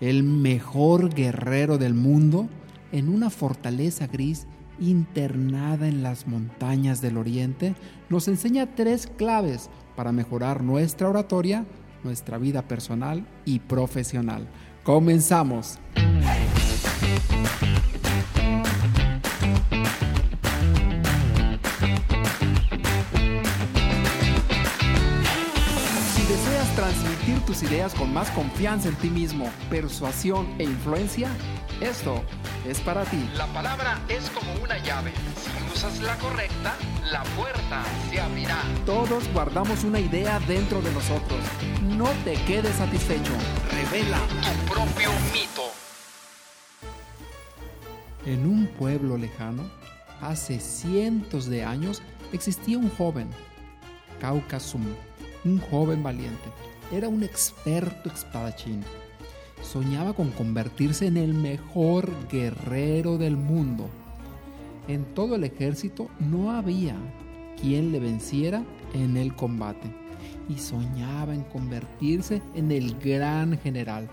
el mejor guerrero del mundo, en una fortaleza gris internada en las montañas del oriente, nos enseña tres claves para mejorar nuestra oratoria, nuestra vida personal y profesional. Comenzamos. Transmitir tus ideas con más confianza en ti mismo, persuasión e influencia, esto es para ti. La palabra es como una llave. Si usas la correcta, la puerta se abrirá. Todos guardamos una idea dentro de nosotros. No te quedes satisfecho. Revela. Tu propio mito. En un pueblo lejano, hace cientos de años, existía un joven, Caucasum, un joven valiente. Era un experto espadachín. Soñaba con convertirse en el mejor guerrero del mundo. En todo el ejército no había quien le venciera en el combate y soñaba en convertirse en el gran general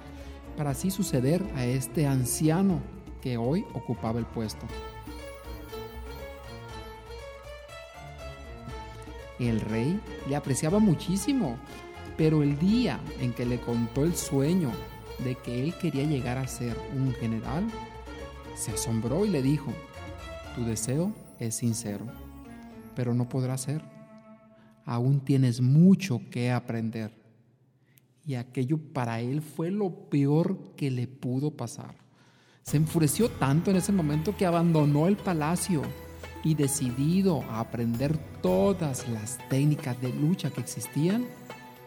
para así suceder a este anciano que hoy ocupaba el puesto. El rey le apreciaba muchísimo, pero el día en que le contó el sueño de que él quería llegar a ser un general, se asombró y le dijo, tu deseo es sincero, pero no podrá ser. Aún tienes mucho que aprender. Y aquello para él fue lo peor que le pudo pasar. Se enfureció tanto en ese momento que abandonó el palacio y decidido a aprender todas las técnicas de lucha que existían,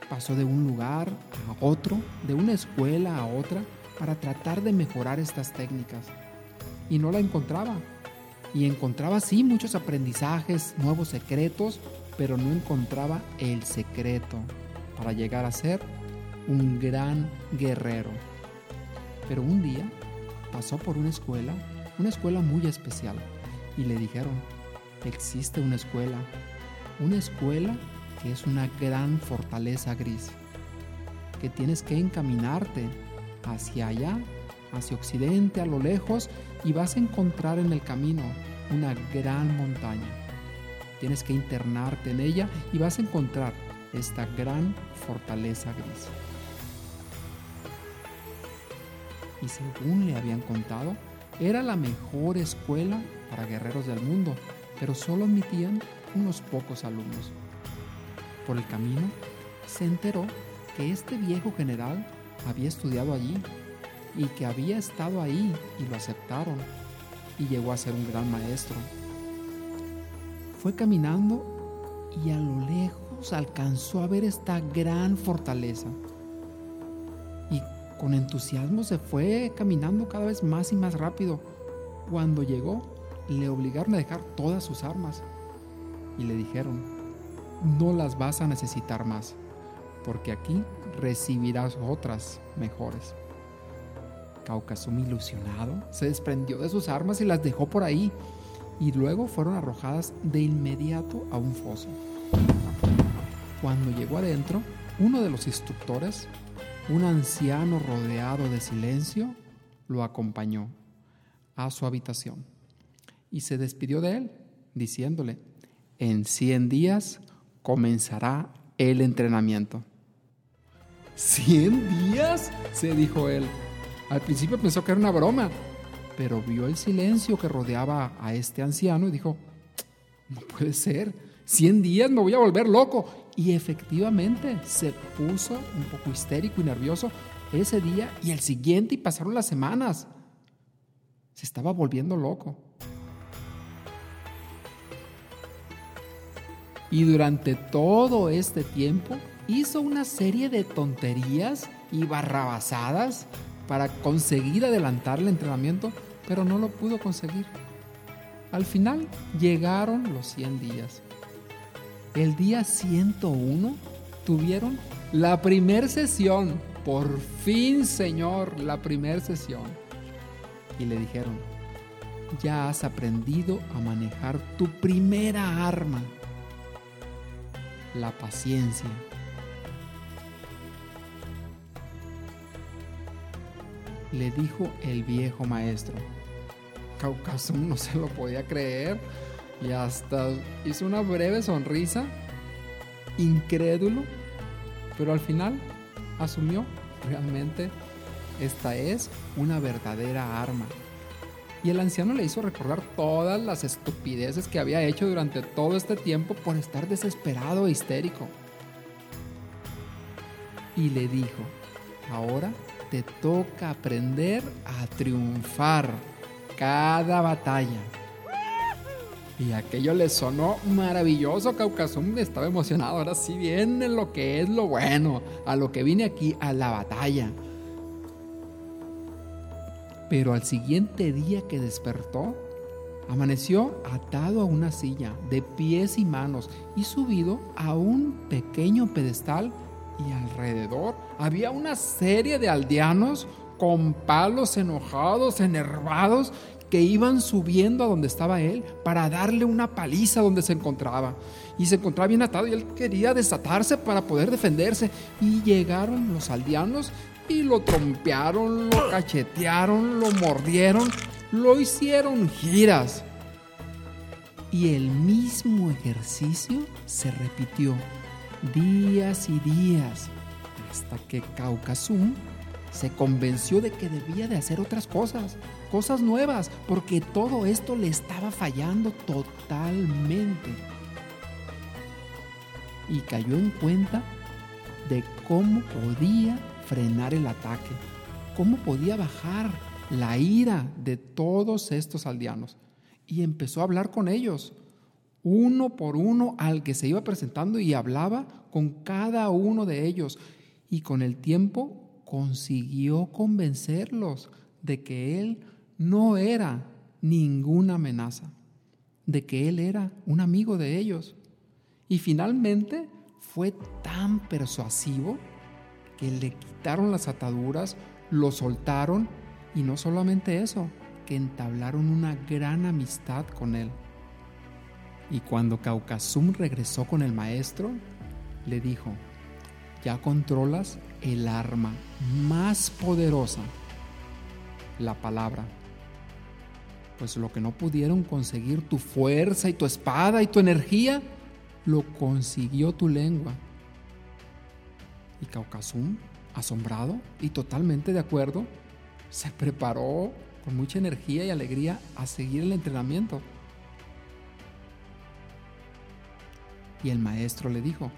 pasó de un lugar a otro, de una escuela a otra, para tratar de mejorar estas técnicas. Y no la encontraba. Y encontraba sí muchos aprendizajes, nuevos secretos, pero no encontraba el secreto para llegar a ser un gran guerrero. Pero un día pasó por una escuela, una escuela muy especial, y le dijeron, existe una escuela, una escuela que es una gran fortaleza gris, que tienes que encaminarte hacia allá, hacia occidente, a lo lejos, y vas a encontrar en el camino una gran montaña. Tienes que internarte en ella y vas a encontrar esta gran fortaleza gris. Y según le habían contado, era la mejor escuela para guerreros del mundo, pero solo admitían unos pocos alumnos. Por el camino, se enteró que este viejo general había estudiado allí y que había estado ahí y lo aceptaron y llegó a ser un gran maestro. Fue caminando y a lo lejos alcanzó a ver esta gran fortaleza. Y con entusiasmo se fue caminando cada vez más y más rápido. Cuando llegó, le obligaron a dejar todas sus armas y le dijeron, no las vas a necesitar más, porque aquí recibirás otras mejores. Caucasum ilusionado se desprendió de sus armas y las dejó por ahí y luego fueron arrojadas de inmediato a un foso. Cuando llegó adentro, uno de los instructores, un anciano rodeado de silencio, lo acompañó a su habitación y se despidió de él, diciéndole, en 100 días comenzará el entrenamiento. ¿100 días? se dijo él. Al principio pensó que era una broma, pero vio el silencio que rodeaba a este anciano y dijo, no puede ser, 100 días me voy a volver loco. Y efectivamente se puso un poco histérico y nervioso ese día y el siguiente y pasaron las semanas. Se estaba volviendo loco. Y durante todo este tiempo hizo una serie de tonterías y barrabasadas para conseguir adelantar el entrenamiento, pero no lo pudo conseguir. Al final llegaron los 100 días. El día 101 tuvieron la primer sesión. Por fin, Señor, la primer sesión. Y le dijeron, ya has aprendido a manejar tu primera arma, la paciencia. le dijo el viejo maestro. Caucasum no se lo podía creer y hasta hizo una breve sonrisa, incrédulo, pero al final asumió realmente esta es una verdadera arma. Y el anciano le hizo recordar todas las estupideces que había hecho durante todo este tiempo por estar desesperado e histérico. Y le dijo, ahora te toca aprender a triunfar cada batalla. Y aquello le sonó maravilloso. Caucasum estaba emocionado. Ahora sí viene lo que es lo bueno, a lo que vine aquí, a la batalla. Pero al siguiente día que despertó, amaneció atado a una silla, de pies y manos, y subido a un pequeño pedestal, y alrededor había una serie de aldeanos con palos enojados, enervados, que iban subiendo a donde estaba él para darle una paliza donde se encontraba. Y se encontraba bien atado y él quería desatarse para poder defenderse. Y llegaron los aldeanos y lo trompearon, lo cachetearon, lo mordieron, lo hicieron giras. Y el mismo ejercicio se repitió días y días hasta que Caucasum se convenció de que debía de hacer otras cosas, cosas nuevas, porque todo esto le estaba fallando totalmente. Y cayó en cuenta de cómo podía frenar el ataque, cómo podía bajar la ira de todos estos aldeanos. Y empezó a hablar con ellos, uno por uno al que se iba presentando y hablaba con cada uno de ellos. Y con el tiempo consiguió convencerlos de que él no era ninguna amenaza, de que él era un amigo de ellos. Y finalmente fue tan persuasivo que le quitaron las ataduras, lo soltaron y no solamente eso, que entablaron una gran amistad con él. Y cuando Caucasum regresó con el maestro, le dijo, ya controlas el arma más poderosa, la palabra. Pues lo que no pudieron conseguir tu fuerza y tu espada y tu energía, lo consiguió tu lengua. Y asombrado y totalmente de acuerdo, se preparó con mucha energía y alegría a seguir el entrenamiento. Y el maestro le dijo,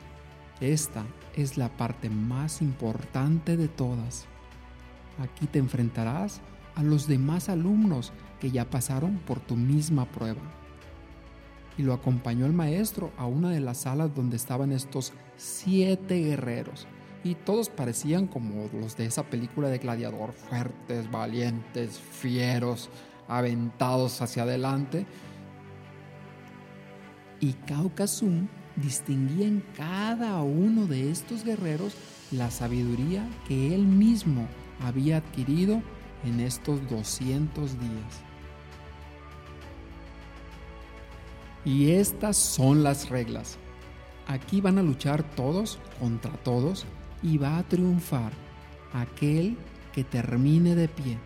esta es la parte más importante de todas. Aquí te enfrentarás a los demás alumnos que ya pasaron por tu misma prueba. Y lo acompañó el maestro a una de las salas donde estaban estos siete guerreros y todos parecían como los de esa película de gladiador, fuertes, valientes, fieros, aventados hacia adelante. Y Caucasum distinguía en cada uno de estos guerreros la sabiduría que él mismo había adquirido en estos 200 días. Y estas son las reglas. Aquí van a luchar todos contra todos y va a triunfar aquel que termine de pie.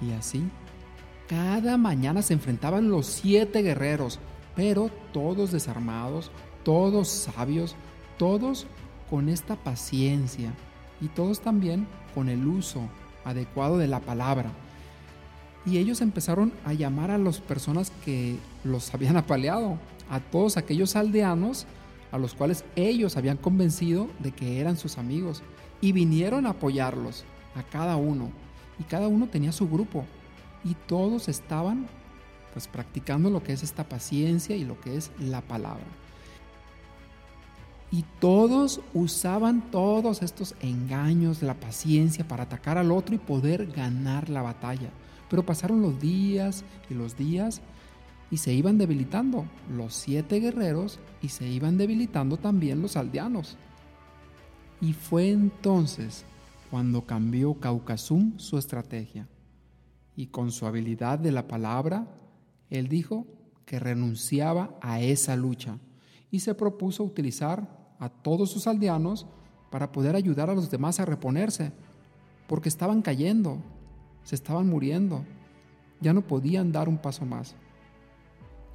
Y así, cada mañana se enfrentaban los siete guerreros, pero todos desarmados, todos sabios, todos con esta paciencia y todos también con el uso adecuado de la palabra. Y ellos empezaron a llamar a las personas que los habían apaleado, a todos aquellos aldeanos a los cuales ellos habían convencido de que eran sus amigos y vinieron a apoyarlos, a cada uno. Y cada uno tenía su grupo y todos estaban pues practicando lo que es esta paciencia y lo que es la palabra. Y todos usaban todos estos engaños la paciencia para atacar al otro y poder ganar la batalla. Pero pasaron los días y los días y se iban debilitando los siete guerreros y se iban debilitando también los aldeanos. Y fue entonces cuando cambió Caucasum su estrategia. Y con su habilidad de la palabra, él dijo que renunciaba a esa lucha y se propuso utilizar a todos sus aldeanos para poder ayudar a los demás a reponerse. porque estaban cayendo, se estaban muriendo, ya no podían dar un paso más.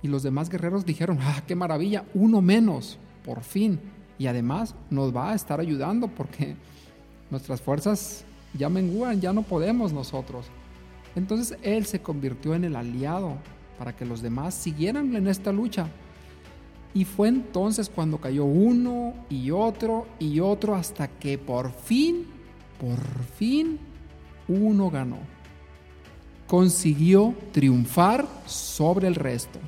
Y los demás guerreros dijeron, ah, qué maravilla, uno menos, por fin. Y además nos va a estar ayudando porque nuestras fuerzas ya menguan, ya no podemos nosotros. Entonces él se convirtió en el aliado para que los demás siguieran en esta lucha. Y fue entonces cuando cayó uno y otro y otro hasta que por fin, por fin, uno ganó. Consiguió triunfar sobre el resto.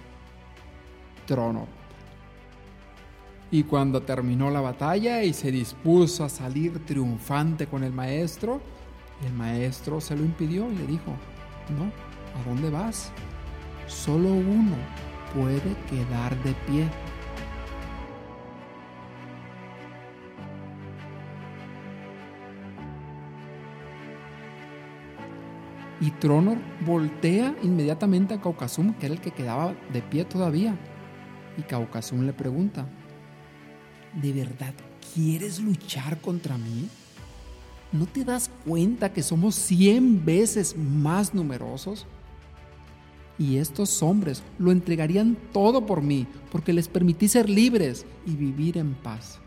Y cuando terminó la batalla y se dispuso a salir triunfante con el maestro, el maestro se lo impidió y le dijo, no, ¿a dónde vas? Solo uno puede quedar de pie. Y Tronor voltea inmediatamente a Caucasum, que era el que quedaba de pie todavía. Y Caucasum le pregunta, ¿de verdad quieres luchar contra mí? ¿No te das cuenta que somos cien veces más numerosos? Y estos hombres lo entregarían todo por mí, porque les permití ser libres y vivir en paz.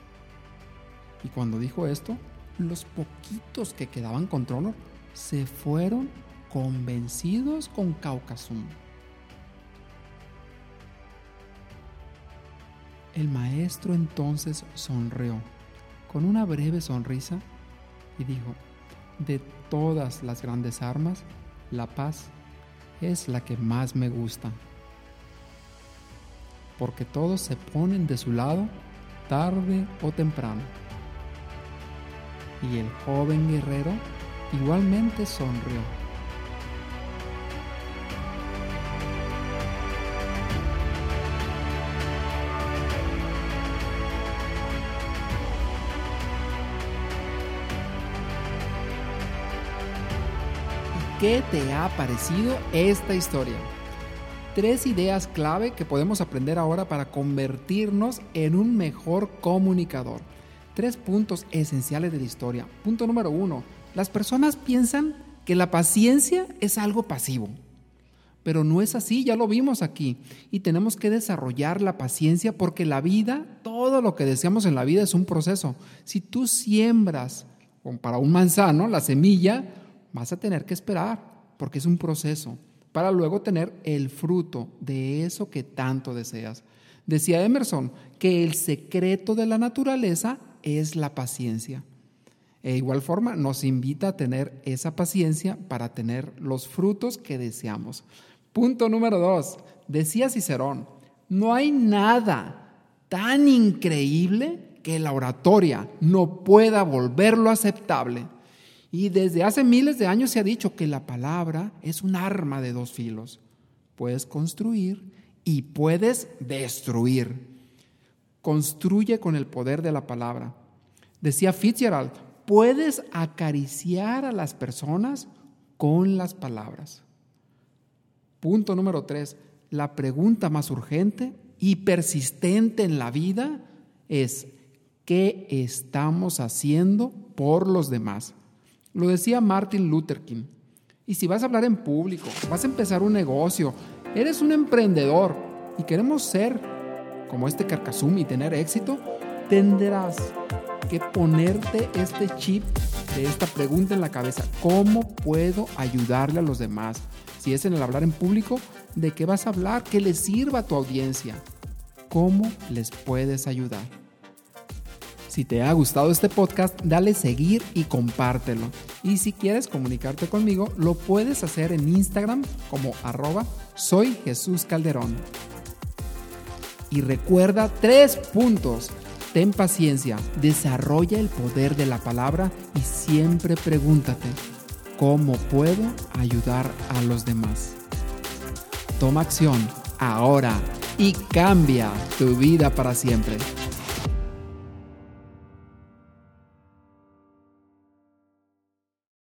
Y cuando dijo esto, los poquitos que quedaban con Trono se fueron convencidos con Caucasum. El maestro entonces sonrió con una breve sonrisa y dijo, de todas las grandes armas, la paz es la que más me gusta, porque todos se ponen de su lado tarde o temprano. Y el joven guerrero igualmente sonrió. ¿Qué te ha parecido esta historia? Tres ideas clave que podemos aprender ahora para convertirnos en un mejor comunicador. Tres puntos esenciales de la historia. Punto número uno. Las personas piensan que la paciencia es algo pasivo. Pero no es así, ya lo vimos aquí. Y tenemos que desarrollar la paciencia porque la vida, todo lo que deseamos en la vida es un proceso. Si tú siembras para un manzano la semilla, vas a tener que esperar, porque es un proceso, para luego tener el fruto de eso que tanto deseas. Decía Emerson que el secreto de la naturaleza es la paciencia. De igual forma, nos invita a tener esa paciencia para tener los frutos que deseamos. Punto número dos. Decía Cicerón, no hay nada tan increíble que la oratoria no pueda volverlo aceptable. Y desde hace miles de años se ha dicho que la palabra es un arma de dos filos. Puedes construir y puedes destruir. Construye con el poder de la palabra. Decía Fitzgerald, puedes acariciar a las personas con las palabras. Punto número tres, la pregunta más urgente y persistente en la vida es, ¿qué estamos haciendo por los demás? Lo decía Martin Luther King. Y si vas a hablar en público, vas a empezar un negocio, eres un emprendedor y queremos ser como este Carcasum y tener éxito, tendrás que ponerte este chip de esta pregunta en la cabeza. ¿Cómo puedo ayudarle a los demás? Si es en el hablar en público, ¿de qué vas a hablar? Que les sirva a tu audiencia. ¿Cómo les puedes ayudar? Si te ha gustado este podcast, dale seguir y compártelo. Y si quieres comunicarte conmigo, lo puedes hacer en Instagram como arroba soy Jesús Calderón. Y recuerda tres puntos. Ten paciencia, desarrolla el poder de la palabra y siempre pregúntate, ¿cómo puedo ayudar a los demás? Toma acción ahora y cambia tu vida para siempre.